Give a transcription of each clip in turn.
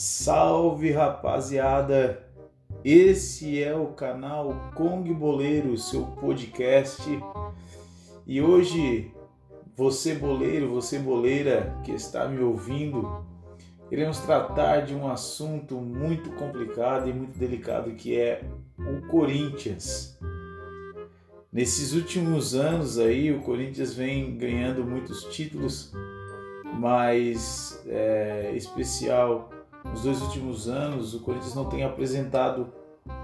Salve rapaziada! Esse é o canal Kong Boleiro, seu podcast. E hoje, você boleiro, você boleira que está me ouvindo, iremos tratar de um assunto muito complicado e muito delicado que é o Corinthians. Nesses últimos anos aí, o Corinthians vem ganhando muitos títulos, mas é, especial nos dois últimos anos o Corinthians não tem apresentado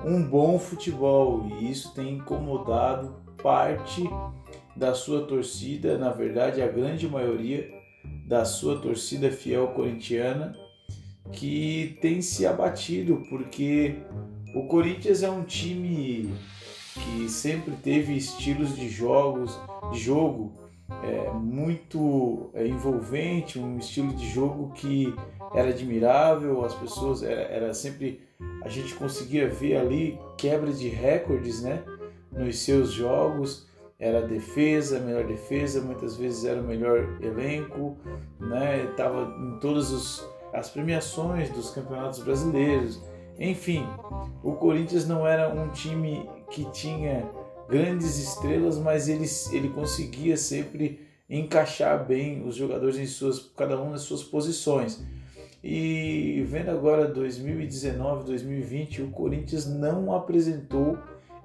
um bom futebol e isso tem incomodado parte da sua torcida, na verdade a grande maioria da sua torcida fiel corintiana, que tem se abatido porque o Corinthians é um time que sempre teve estilos de jogos, de jogo é, muito é, envolvente, um estilo de jogo que era admirável, as pessoas era, era sempre a gente conseguia ver ali quebra de recordes, né, nos seus jogos. Era defesa, melhor defesa, muitas vezes era o melhor elenco, né? Tava em todas os, as premiações dos campeonatos brasileiros. Enfim, o Corinthians não era um time que tinha grandes estrelas, mas ele, ele conseguia sempre encaixar bem os jogadores em suas, cada um nas suas posições. E vendo agora 2019, 2020, o Corinthians não apresentou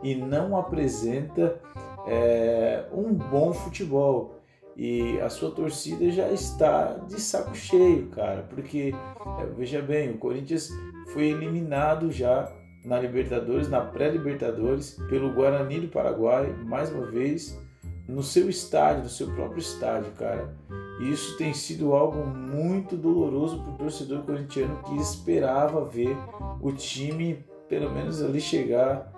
e não apresenta é, um bom futebol. E a sua torcida já está de saco cheio, cara, porque é, veja bem, o Corinthians foi eliminado já na Libertadores, na pré-Libertadores, pelo Guarani do Paraguai, mais uma vez, no seu estádio, no seu próprio estádio, cara. E isso tem sido algo muito doloroso para o torcedor corintiano que esperava ver o time, pelo menos ali, chegar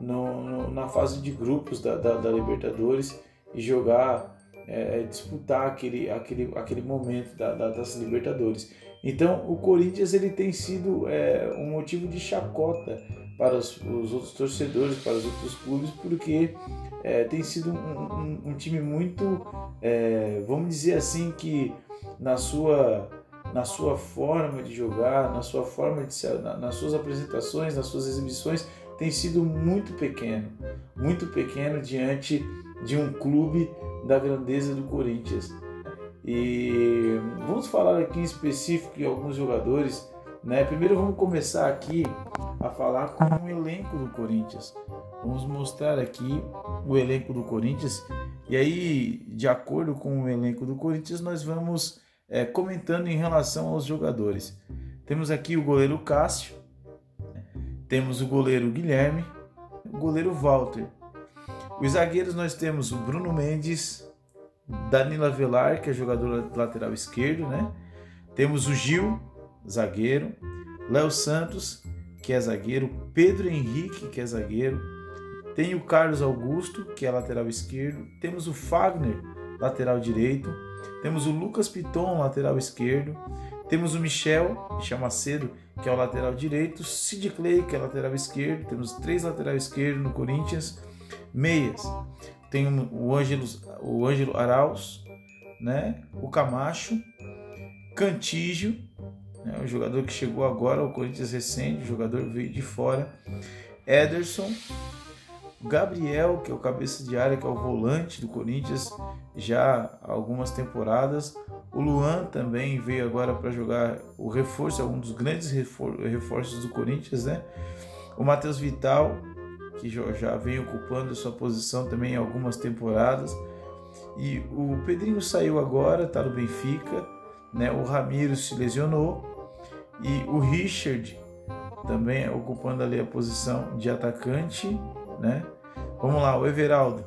no, no, na fase de grupos da, da, da Libertadores e jogar, é, disputar aquele, aquele, aquele momento da, das Libertadores. Então o Corinthians ele tem sido é, um motivo de chacota para os, os, outros torcedores, para os outros clubes, porque é, tem sido um, um, um time muito, é, vamos dizer assim, que na sua, na sua forma de jogar, na sua forma de ser, na, nas suas apresentações, nas suas exibições, tem sido muito pequeno, muito pequeno diante de um clube da grandeza do Corinthians. E vamos falar aqui em específico de alguns jogadores. Né? Primeiro vamos começar aqui a falar com o elenco do Corinthians. Vamos mostrar aqui o elenco do Corinthians. E aí, de acordo com o elenco do Corinthians, nós vamos é, comentando em relação aos jogadores. Temos aqui o goleiro Cássio, temos o goleiro Guilherme, o goleiro Walter. Os zagueiros nós temos o Bruno Mendes, Danilo Avelar, que é jogador lateral esquerdo, né? Temos o Gil, zagueiro, Léo Santos, que é zagueiro, Pedro Henrique, que é zagueiro, tem o Carlos Augusto, que é lateral esquerdo, temos o Fagner, lateral direito, temos o Lucas Piton, lateral esquerdo, temos o Michel, Michel Macedo, que é o lateral direito, Sid Clay, que é lateral esquerdo, temos três lateral esquerdo no Corinthians, meias tem o Ângelo, o Ângelo Arauz, né? o Camacho, Cantígio, né? o jogador que chegou agora ao Corinthians recente, o jogador veio de fora, Ederson, Gabriel, que é o cabeça de área, que é o volante do Corinthians já há algumas temporadas. O Luan também veio agora para jogar o reforço, é um dos grandes reforços do Corinthians, né? O Matheus Vital, que já vem ocupando sua posição também em algumas temporadas. E o Pedrinho saiu agora, está no Benfica, né? O Ramiro se lesionou e o Richard também ocupando ali a posição de atacante, né? Vamos lá, o Everaldo,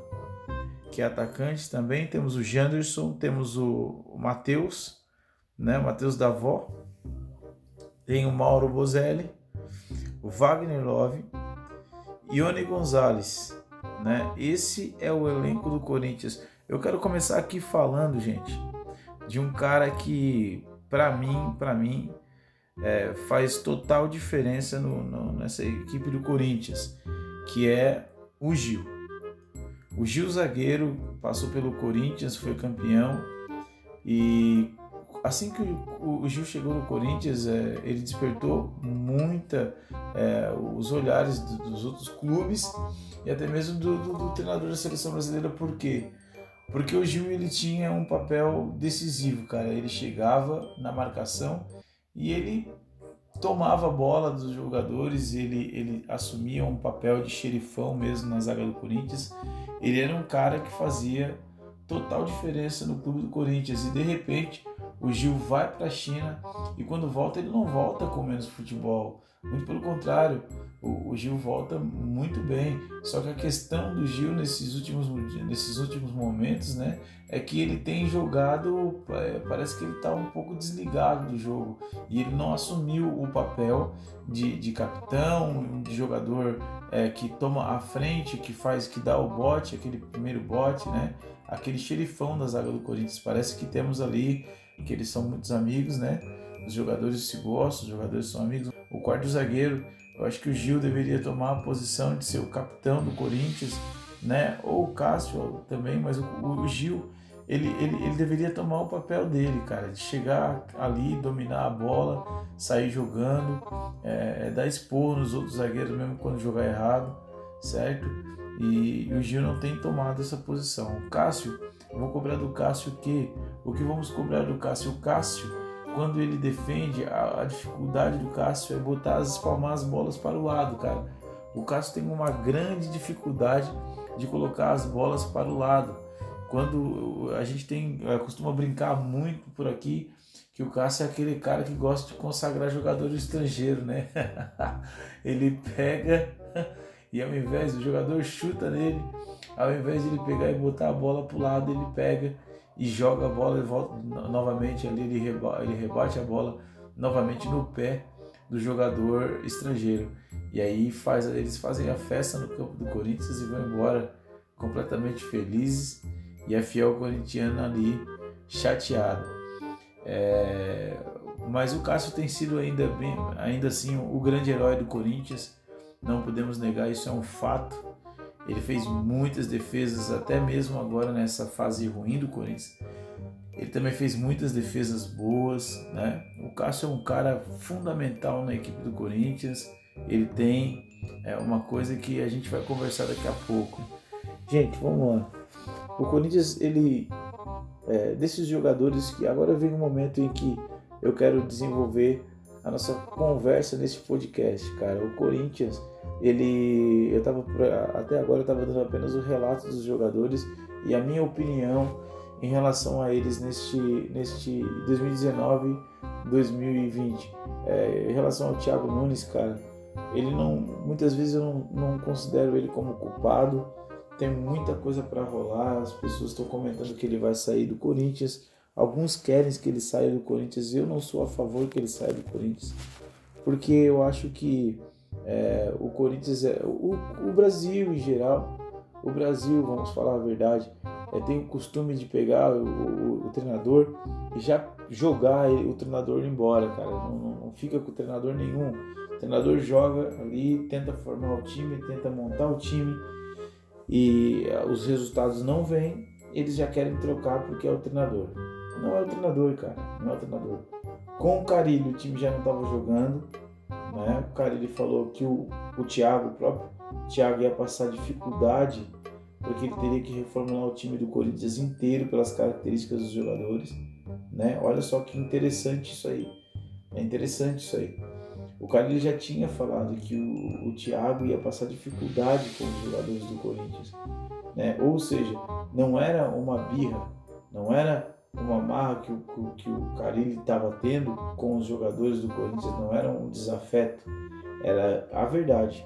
que é atacante também, temos o Janderson, temos o, Matheus, né? O Matheus da Vó, tem o Mauro Bozelli, o Wagner Love, Ione Gonzalez, né? Esse é o elenco do Corinthians. Eu quero começar aqui falando, gente, de um cara que, para mim, para mim, é, faz total diferença no, no, nessa equipe do Corinthians, que é o Gil. O Gil zagueiro passou pelo Corinthians, foi campeão e assim que o, Gil chegou no Corinthians, é, ele despertou muita é, os olhares do, dos outros clubes e até mesmo do, do, do, treinador da seleção brasileira. Por quê? Porque o Gil ele tinha um papel decisivo, cara. Ele chegava na marcação e ele tomava a bola dos jogadores, ele, ele assumia um papel de xerifão mesmo na zaga do Corinthians. Ele era um cara que fazia total diferença no clube do Corinthians e de repente o Gil vai para a China e quando volta ele não volta com menos futebol. Muito pelo contrário, o, o, Gil volta muito bem. Só que a questão do Gil nesses últimos, nesses últimos momentos, né, é que ele tem jogado, é, parece que ele está um pouco desligado do jogo e ele não assumiu o papel de, de capitão, de jogador é, que toma a frente, que faz, que dá o bote, aquele primeiro bote, né, aquele xerifão da zaga do Corinthians. Parece que temos ali que eles são muitos amigos, né? Os jogadores se gostam, os jogadores são amigos. O quarto zagueiro, eu acho que o Gil deveria tomar a posição de ser o capitão do Corinthians, né? Ou o Cássio também, mas o, o Gil, ele, ele, ele deveria tomar o papel dele, cara, de chegar ali, dominar a bola, sair jogando, é, é dar expor nos outros zagueiros mesmo quando jogar errado, certo? E, e o Gil não tem tomado essa posição. O Cássio, vou cobrar do Cássio o quê? O que vamos cobrar do Cássio? O Cássio, quando ele defende, a, a dificuldade do Cássio é botar as espalmar as bolas para o lado, cara. O Cássio tem uma grande dificuldade de colocar as bolas para o lado. Quando a gente tem, eh, costuma brincar muito por aqui, que o Cássio é aquele cara que gosta de consagrar jogador estrangeiro, né? ele pega e ao invés do jogador chuta nele, ao invés de ele pegar e botar a bola para o lado, ele pega e joga a bola e volta novamente ali, ele rebate, ele rebate a bola novamente no pé do jogador estrangeiro. E aí faz, eles fazem a festa no campo do Corinthians e vão embora completamente felizes e a fiel corintiana ali chateada. É, mas o Cássio tem sido ainda, bem, ainda assim o grande herói do Corinthians não podemos negar, isso é um fato. Ele fez muitas defesas, até mesmo agora nessa fase ruim do Corinthians. Ele também fez muitas defesas boas, né? O Cássio é um cara fundamental na equipe do Corinthians. Ele tem é, uma coisa que a gente vai conversar daqui a pouco. Gente, vamos lá. O Corinthians, ele é, desses jogadores que agora vem um momento em que eu quero desenvolver a nossa conversa nesse podcast, cara. O Corinthians, ele, eu tava até agora eu tava dando apenas o relato dos jogadores e a minha opinião em relação a eles neste neste 2019, 2020. É, em relação ao Thiago Nunes, cara, ele não, muitas vezes eu não, não considero ele como culpado. Tem muita coisa para rolar. As pessoas estão comentando que ele vai sair do Corinthians. Alguns querem que ele saia do Corinthians. Eu não sou a favor que ele saia do Corinthians, porque eu acho que é, o Corinthians, é, o, o, Brasil em geral, o Brasil, vamos falar a verdade, é, tem o costume de pegar o, o, o treinador e já jogar o treinador embora, cara. Não, não, não fica com o treinador nenhum. O treinador joga ali, tenta formar o time, tenta montar o time e é, os resultados não vêm, eles já querem trocar porque é o treinador. Não é o treinador, cara. Não é o treinador. Com o Carilho, o time já não estava jogando. Né? O Carilho falou que o, o Thiago, o próprio Thiago, ia passar dificuldade porque ele teria que reformular o time do Corinthians inteiro pelas características dos jogadores. Né? Olha só que interessante isso aí. É interessante isso aí. O Carilho já tinha falado que o, o Thiago ia passar dificuldade com os jogadores do Corinthians. Né? Ou seja, não era uma birra, não era uma marra que o, que o Carilli estava tendo com os jogadores do Corinthians não era um desafeto, era a verdade.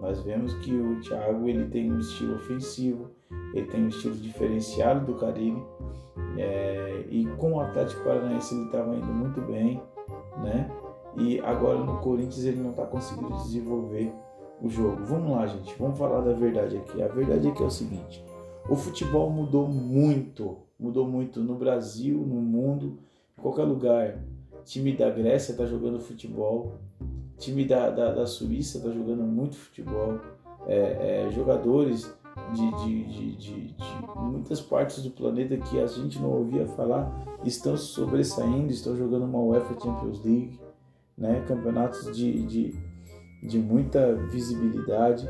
Nós vemos que o Thiago ele tem um estilo ofensivo, ele tem um estilo diferenciado do Carilli, é, e com o Atlético Paranaense ele estava indo muito bem, né? E agora no Corinthians ele não está conseguindo desenvolver o jogo. Vamos lá, gente, vamos falar da verdade aqui. A verdade é que é o seguinte: o futebol mudou muito mudou muito no Brasil, no mundo, em qualquer lugar. Time da Grécia está jogando futebol, time da, da, da Suíça está jogando muito futebol, é, é, jogadores de, de, de, de, muitas partes do planeta que a gente não ouvia falar estão sobressaindo, estão jogando uma UEFA Champions League, né? campeonatos de, de, de muita visibilidade.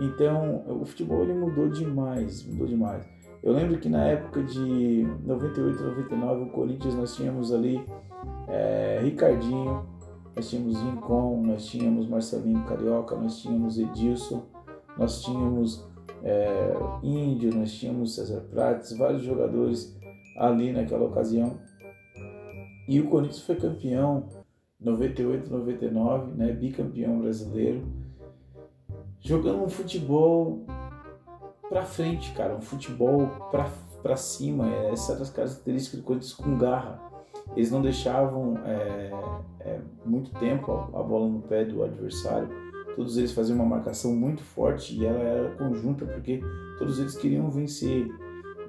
Então o futebol ele mudou demais, mudou demais. Eu lembro que na época de 98, 99, o Corinthians nós tínhamos ali é, Ricardinho, nós tínhamos Rincon, nós tínhamos Marcelinho Carioca, nós tínhamos Edilson, nós tínhamos é, Índio, nós tínhamos César Prates, vários jogadores ali naquela ocasião. E o Corinthians foi campeão 98, 99, né, bicampeão brasileiro, jogando um futebol pra frente, cara, um futebol pra cima. Essa era as características do Corinthians com garra. Eles não deixavam é, é, muito tempo a, a bola no pé do adversário todos eles faziam uma marcação muito forte e ela era conjunta porque todos eles queriam vencer.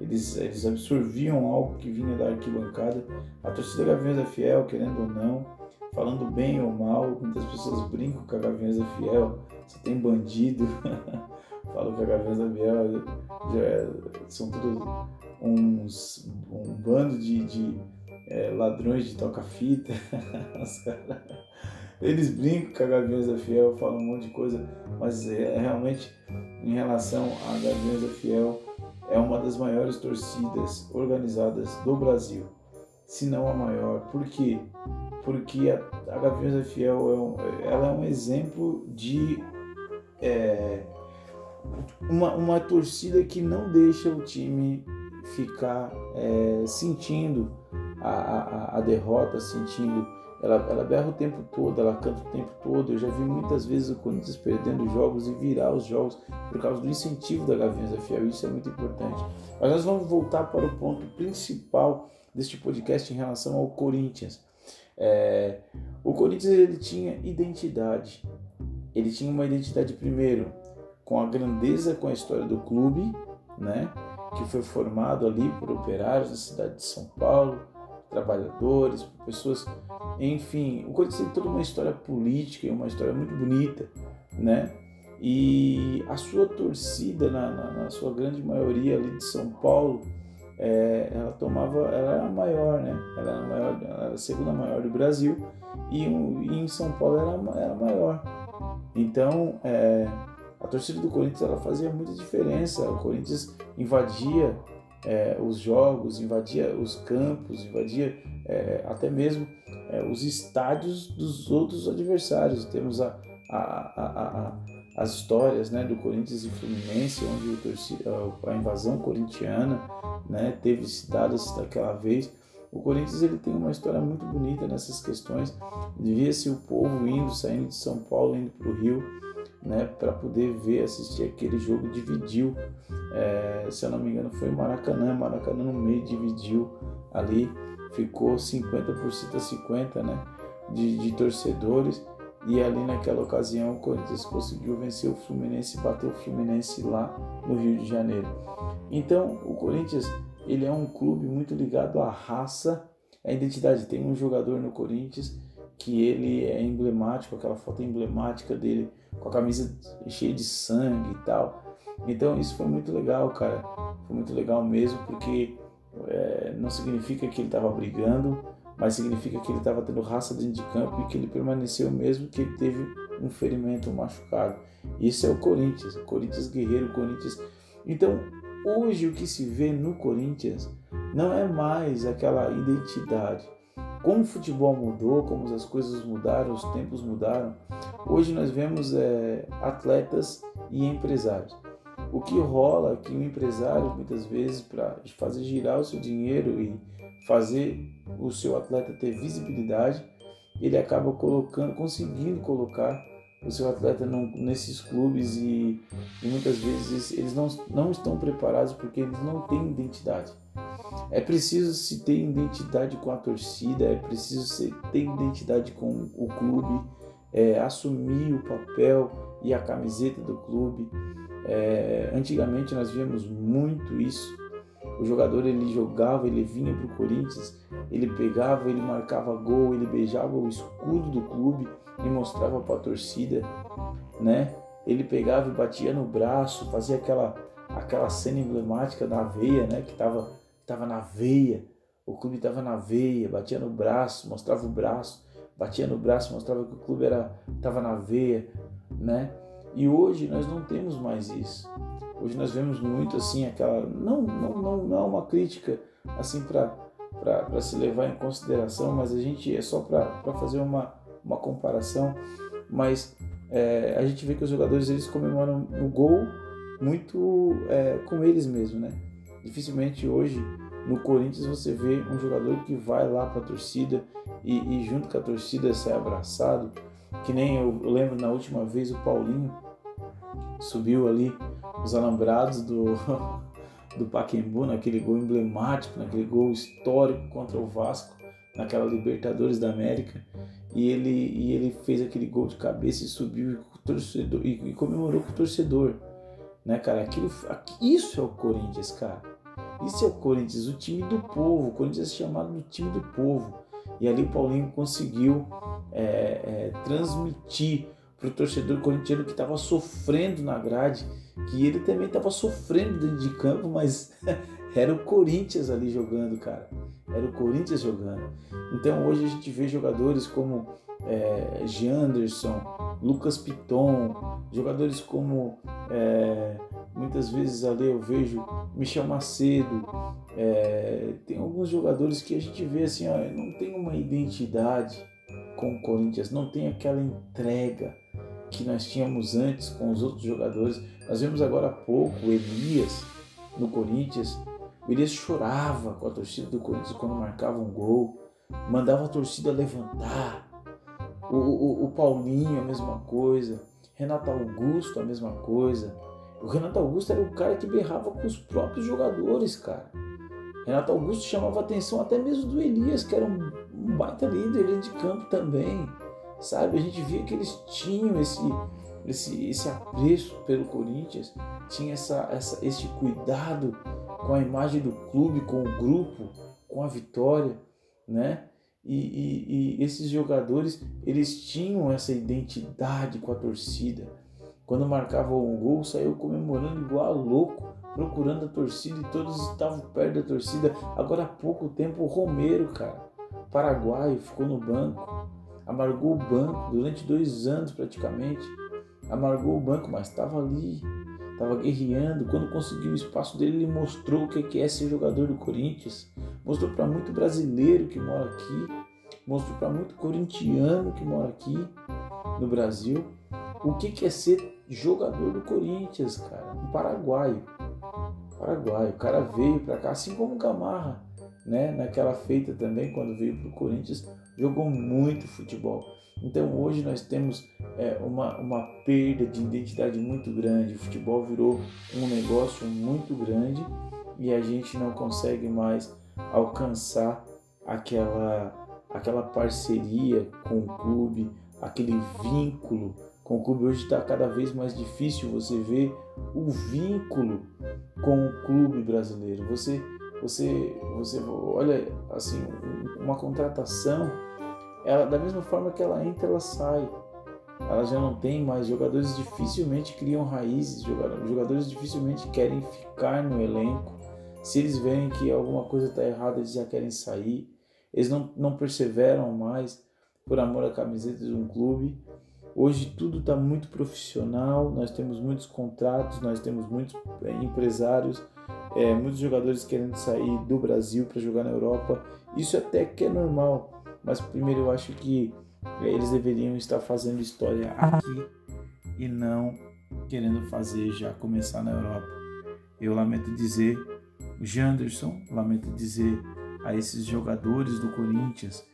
Eles, eles absorviam algo que vinha da arquibancada. A torcida Gaviões é Fiel, querendo ou não, falando bem ou mal, muitas pessoas brincam com a Gaviões é Fiel. Você tem bandido, falam que a Gaviões já é, são todos uns um bando de, de é, ladrões de toca-fita. Eles brincam com a Gaviões da Fiel, falam um monte de coisa, mas é, realmente em relação a Gaviões da Fiel, é uma das maiores torcidas organizadas do Brasil, se não a maior. Por quê? Porque a, a Gaviões da Fiel é um, ela é um exemplo de é, uma, uma torcida que não deixa o time ficar é, sentindo a, a, a derrota, sentindo ela, ela berra o tempo todo, ela canta o tempo todo. Eu já vi muitas vezes o Corinthians perdendo jogos e virar os jogos por causa do incentivo da Gaviões da Fiel. Isso é muito importante. Mas nós vamos voltar para o ponto principal deste podcast em relação ao Corinthians. É, o Corinthians ele tinha identidade. Ele tinha uma identidade primeiro com a grandeza, com a história do clube, né? Que foi formado ali por operários da cidade de São Paulo, trabalhadores, pessoas, enfim, o Corinthians tem toda uma história política e uma história muito bonita, né? E a sua torcida, na, na, na sua grande maioria ali de São Paulo, é, ela tomava, ela era a maior, né? Ela era maior, ela era a segunda maior do Brasil e, e em São Paulo era, era maior. Então, é, a torcida do Corinthians ela fazia muita diferença. O Corinthians invadia é, os jogos, invadia os campos, invadia é, até mesmo é, os estádios dos outros adversários. Temos a, a, a, as histórias né, do Corinthians e Fluminense, onde torcida, a invasão corintiana né, teve se dadas daquela vez. O Corinthians ele tem uma história muito bonita nessas questões. Via-se o povo indo, saindo de São Paulo, indo para o Rio né, para poder ver, assistir aquele jogo, dividiu, é, se eu não me engano foi Maracanã, Maracanã no meio dividiu ali, ficou 50% a 50, né, de, de torcedores, e ali naquela ocasião o Corinthians conseguiu vencer o Fluminense, bateu o Fluminense lá no Rio de Janeiro. Então o Corinthians ele é um clube muito ligado à raça, à identidade. Tem um jogador no Corinthians que ele é emblemático, aquela foto emblemática dele com a camisa cheia de sangue e tal. Então isso foi muito legal, cara. Foi muito legal mesmo, porque é, não significa que ele estava brigando, mas significa que ele estava tendo raça dentro de campo e que ele permaneceu mesmo que ele teve um ferimento, um machucado. Isso é o Corinthians, o Corinthians guerreiro, o Corinthians. Então hoje o que se vê no Corinthians não é mais aquela identidade como o futebol mudou, como as coisas mudaram, os tempos mudaram, hoje nós vemos é, atletas e empresários. O que rola é que o empresário, muitas vezes, para fazer girar o seu dinheiro e fazer o seu atleta ter visibilidade, ele acaba colocando, conseguindo colocar o seu atleta nesses clubes e, e, muitas vezes eles não, não estão preparados porque eles não têm identidade. É preciso se ter identidade com a torcida, é preciso se ter identidade com o clube, é, assumir o papel e a camiseta do clube. É, antigamente nós víamos muito isso. O jogador ele jogava, ele vinha para o Corinthians, ele pegava, ele marcava gol, ele beijava o escudo do clube e mostrava para a torcida, né? Ele pegava e batia no braço, fazia aquela aquela cena emblemática da veia, né? Que tava, tava na veia, o clube tava na veia, batia no braço, mostrava o braço, batia no braço, mostrava que o clube era, tava na veia, né? E hoje nós não temos mais isso. Hoje nós vemos muito assim aquela não não não, não é uma crítica assim para para se levar em consideração, mas a gente é só para fazer uma, uma comparação, mas é, a gente vê que os jogadores eles comemoram o gol muito é, com eles mesmos, né? Dificilmente hoje no Corinthians você vê um jogador que vai lá para a torcida e, e, junto com a torcida sai abraçado, que nem eu, eu lembro na última vez o Paulinho subiu ali os alambrados do do Paquembu, naquele gol emblemático, naquele gol histórico contra o Vasco, naquela Libertadores da América, e ele, e ele fez aquele gol de cabeça e subiu torcedor, e, e comemorou com o torcedor. Né, cara? Aquilo, isso é o Corinthians, cara. Isso é o Corinthians, o time do povo. O Corinthians é chamado do time do povo. E ali o Paulinho conseguiu é, é, transmitir para o torcedor corintiano que estava sofrendo na grade, que ele também estava sofrendo dentro de campo, mas era o Corinthians ali jogando, cara. Era o Corinthians jogando. Então hoje a gente vê jogadores como é, Janderson, Lucas Piton, jogadores como é, muitas vezes ali eu vejo Michel Macedo. É, tem alguns jogadores que a gente vê assim, ó, não tem uma identidade com o Corinthians, não tem aquela entrega que nós tínhamos antes com os outros jogadores. Nós vemos agora há pouco Elias no Corinthians. Elias chorava com a torcida do Corinthians quando marcava um gol, mandava a torcida levantar. O, o, o Paulinho, a mesma coisa. Renato Augusto, a mesma coisa. O Renato Augusto era o cara que berrava com os próprios jogadores, cara. Renato Augusto chamava a atenção até mesmo do Elias, que era um, um baita líder de campo também sabe? A gente via que eles tinham esse, esse, esse apreço pelo Corinthians, tinha essa, essa, esse cuidado com a imagem do clube, com o grupo, com a vitória, né? E, e, e esses jogadores, eles tinham essa identidade com a torcida. Quando marcavam um gol, saiu comemorando igual louco, procurando a torcida e todos estavam perto da torcida. Agora há pouco tempo, o Romero, cara, paraguaio, ficou no banco amargou o banco durante dois anos praticamente. Amargou o banco, mas estava ali, estava guerreando. Quando conseguiu o espaço dele, ele mostrou o que é ser jogador do Corinthians. Mostrou para muito brasileiro que mora aqui, mostrou para muito corintiano que mora aqui no Brasil o que é ser jogador do Corinthians, cara. Um paraguaio. Paraguaio. O cara veio para cá, assim como o Gamarra, né? Naquela feita também, quando veio para o Corinthians, jogou muito futebol. Então hoje nós temos é, uma, uma perda de identidade muito grande. O futebol virou um negócio muito grande e a gente não consegue mais alcançar aquela, aquela parceria com o clube, aquele vínculo com o clube. Hoje está cada vez mais difícil você ver o vínculo com o clube brasileiro. Você você, você olha assim, uma contratação, ela da mesma forma que ela entra, ela sai. Ela já não tem mais jogadores dificilmente criam raízes, jogadores dificilmente querem ficar no elenco. Se eles veem que alguma coisa está errada, eles já querem sair. Eles não, não perseveram mais por amor à camiseta de um clube. Hoje tudo está muito profissional, nós temos muitos contratos, nós temos muitos é, empresários é, muitos jogadores querendo sair do Brasil para jogar na Europa. Isso até que é normal, mas primeiro eu acho que eles deveriam estar fazendo história aqui e não querendo fazer já começar na Europa. Eu lamento dizer, Janderson, lamento dizer a esses jogadores do Corinthians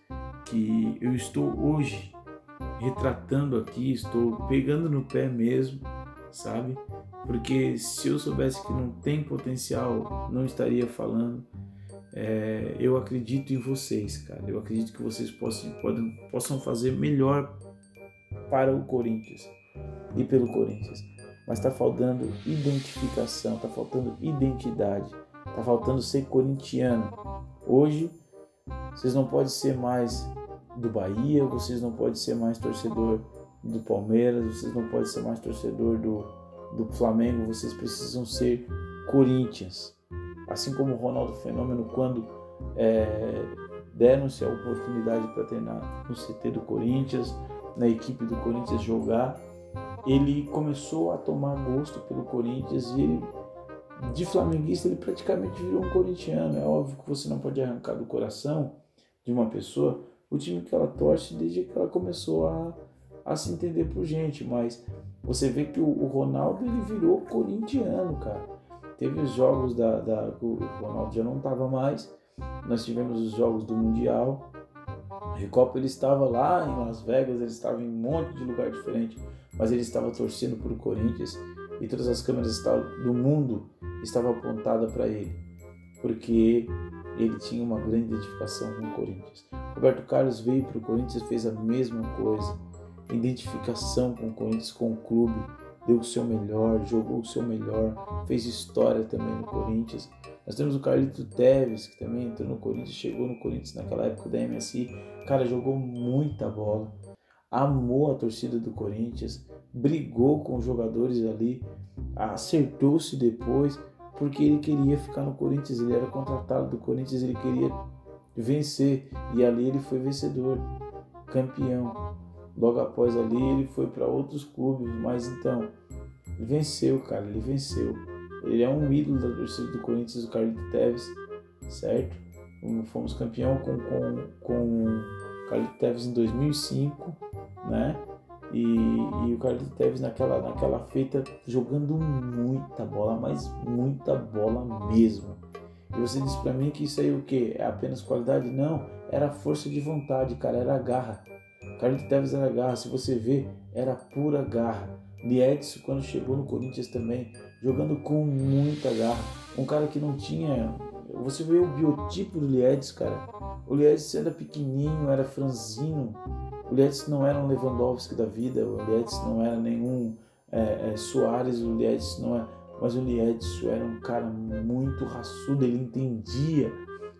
que eu estou hoje retratando aqui, estou pegando no pé mesmo, sabe? porque se eu soubesse que não tem potencial, não estaria falando. É, eu acredito em vocês, cara. Eu acredito que vocês possam, podem, possam fazer melhor para o Corinthians e pelo Corinthians. Mas está faltando identificação, está faltando identidade, está faltando ser corintiano. Hoje, vocês não podem ser mais do Bahia, vocês não podem ser mais torcedor do Palmeiras, vocês não podem ser mais torcedor do, do Flamengo, vocês precisam ser Corinthians. Assim como o Ronaldo Fenômeno, quando é, deram-se a oportunidade para treinar no CT do Corinthians, na equipe do Corinthians jogar, ele começou a tomar gosto pelo Corinthians e de flamenguista ele praticamente virou um corintiano. É óbvio que você não pode arrancar do coração de uma pessoa o time que ela torce desde que ela começou a, a se entender por gente, mas você vê que o, o Ronaldo ele virou corintiano, cara. Teve os jogos da, da o Ronaldo já não estava mais. Nós tivemos os jogos do Mundial. A Recopa ele estava lá em Las Vegas, ele estava em um monte de lugar diferente, mas ele estava torcendo por Corinthians e todas as câmeras do mundo estavam apontadas para ele, porque ele tinha uma grande identificação com o Corinthians. Roberto Carlos veio para o Corinthians e fez a mesma coisa, identificação com o Corinthians, com o clube, deu o seu melhor, jogou o seu melhor, fez história também no Corinthians. Nós temos o Carlito Teves, que também entrou no Corinthians, chegou no Corinthians naquela época da MSI. Cara, jogou muita bola, amou a torcida do Corinthians, brigou com os jogadores ali, acertou-se depois, porque ele queria ficar no Corinthians, ele era contratado do Corinthians, ele queria vencer, e ali ele foi vencedor, campeão. Logo após ali ele foi para outros clubes, mas então venceu, cara, ele venceu. Ele é um ídolo da torcida do Corinthians, o Carlito Teves, certo? Fomos campeão com, com, com o Carlito Teves em 2005, né? E, e o Carlito Teves naquela, naquela feita jogando muita bola, mas muita bola mesmo. E você disse para mim que isso aí o que? É apenas qualidade? Não, era força de vontade, cara, era garra. Carlos Tevez era garra, se você vê, era pura garra. Liedson, quando chegou no Corinthians também, jogando com muita garra. Um cara que não tinha. Você vê o biotipo do Liedson, cara. O Liedson era pequenininho, era franzino. O Liedson não era um Lewandowski da vida, o Liedson não era nenhum é, é, Soares, o Liedson não era. Mas o Liedson era um cara muito raçudo, ele entendia.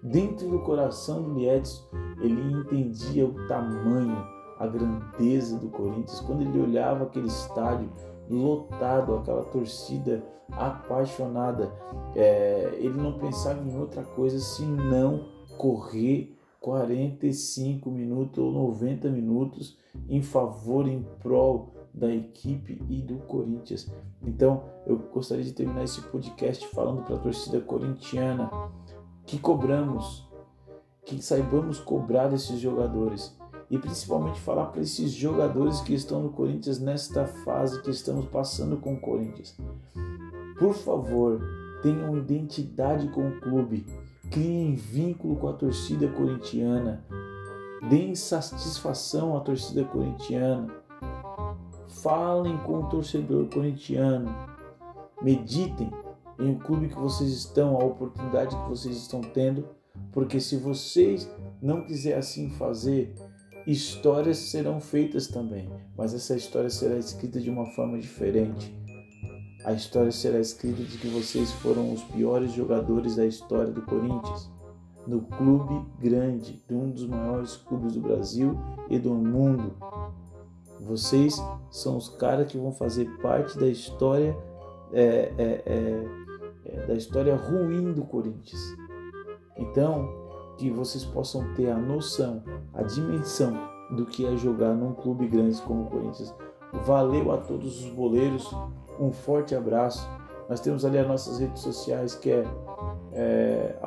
Dentro do coração do Liedson, ele entendia o tamanho, a grandeza do Corinthians. Quando ele olhava aquele estádio lotado, aquela torcida apaixonada, é, ele não pensava em outra coisa senão correr 45 minutos ou 90 minutos em favor, em prol da equipe e do Corinthians. Então, eu gostaria de terminar esse podcast falando para a torcida corintiana que cobramos, que saibamos cobrar desses jogadores e principalmente falar para esses jogadores que estão no Corinthians nesta fase que estamos passando com o Corinthians. Por favor, tenham identidade com o clube, criem vínculo com a torcida corintiana, deem satisfação à torcida corintiana Falem com o torcedor corintiano. Meditem em o clube que vocês estão, a oportunidade que vocês estão tendo, porque se vocês não quiser assim fazer, histórias serão feitas também, mas essa história será escrita de uma forma diferente. A história será escrita de que vocês foram os piores jogadores da história do Corinthians, no clube grande, de um dos maiores clubes do Brasil e do mundo. Vocês são os caras que vão fazer parte da história é, é, é, é, da história ruim do Corinthians. Então, que vocês possam ter a noção, a dimensão do que é jogar num clube grande como o Corinthians. Valeu a todos os boleiros, um forte abraço. Nós temos ali as nossas redes sociais que é, é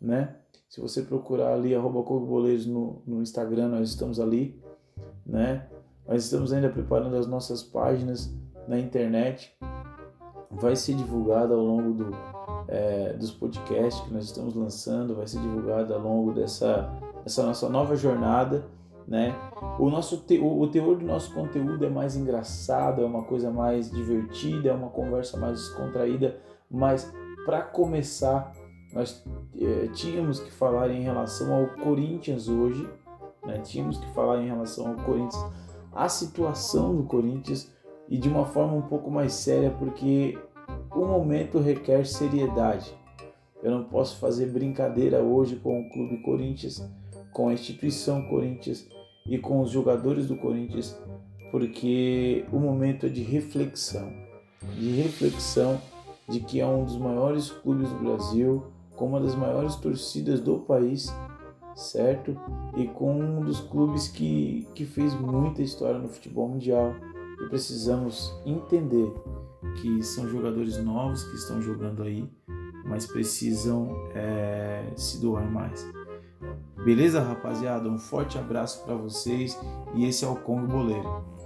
né? Se você procurar ali arroba Boleiros no, no Instagram, nós estamos ali né? Nós estamos ainda preparando as nossas páginas na internet. Vai ser divulgado ao longo do, é, dos podcasts que nós estamos lançando, vai ser divulgado ao longo dessa, dessa nossa nova jornada. Né? O, nosso te, o, o teor do nosso conteúdo é mais engraçado, é uma coisa mais divertida, é uma conversa mais descontraída, mas para começar, nós é, tínhamos que falar em relação ao Corinthians hoje, né? Tínhamos que falar em relação ao Corinthians, a situação do Corinthians e de uma forma um pouco mais séria, porque o momento requer seriedade. Eu não posso fazer brincadeira hoje com o Clube Corinthians, com a instituição Corinthians e com os jogadores do Corinthians, porque o momento é de reflexão, de reflexão de que é um dos maiores clubes do Brasil, com uma das maiores torcidas do país, certo? E com um dos clubes que, que fez muita história no futebol mundial. E precisamos entender que são jogadores novos que estão jogando aí, mas precisam é, se doar mais. Beleza, rapaziada? Um forte abraço para vocês e esse é o Congo Boleiro.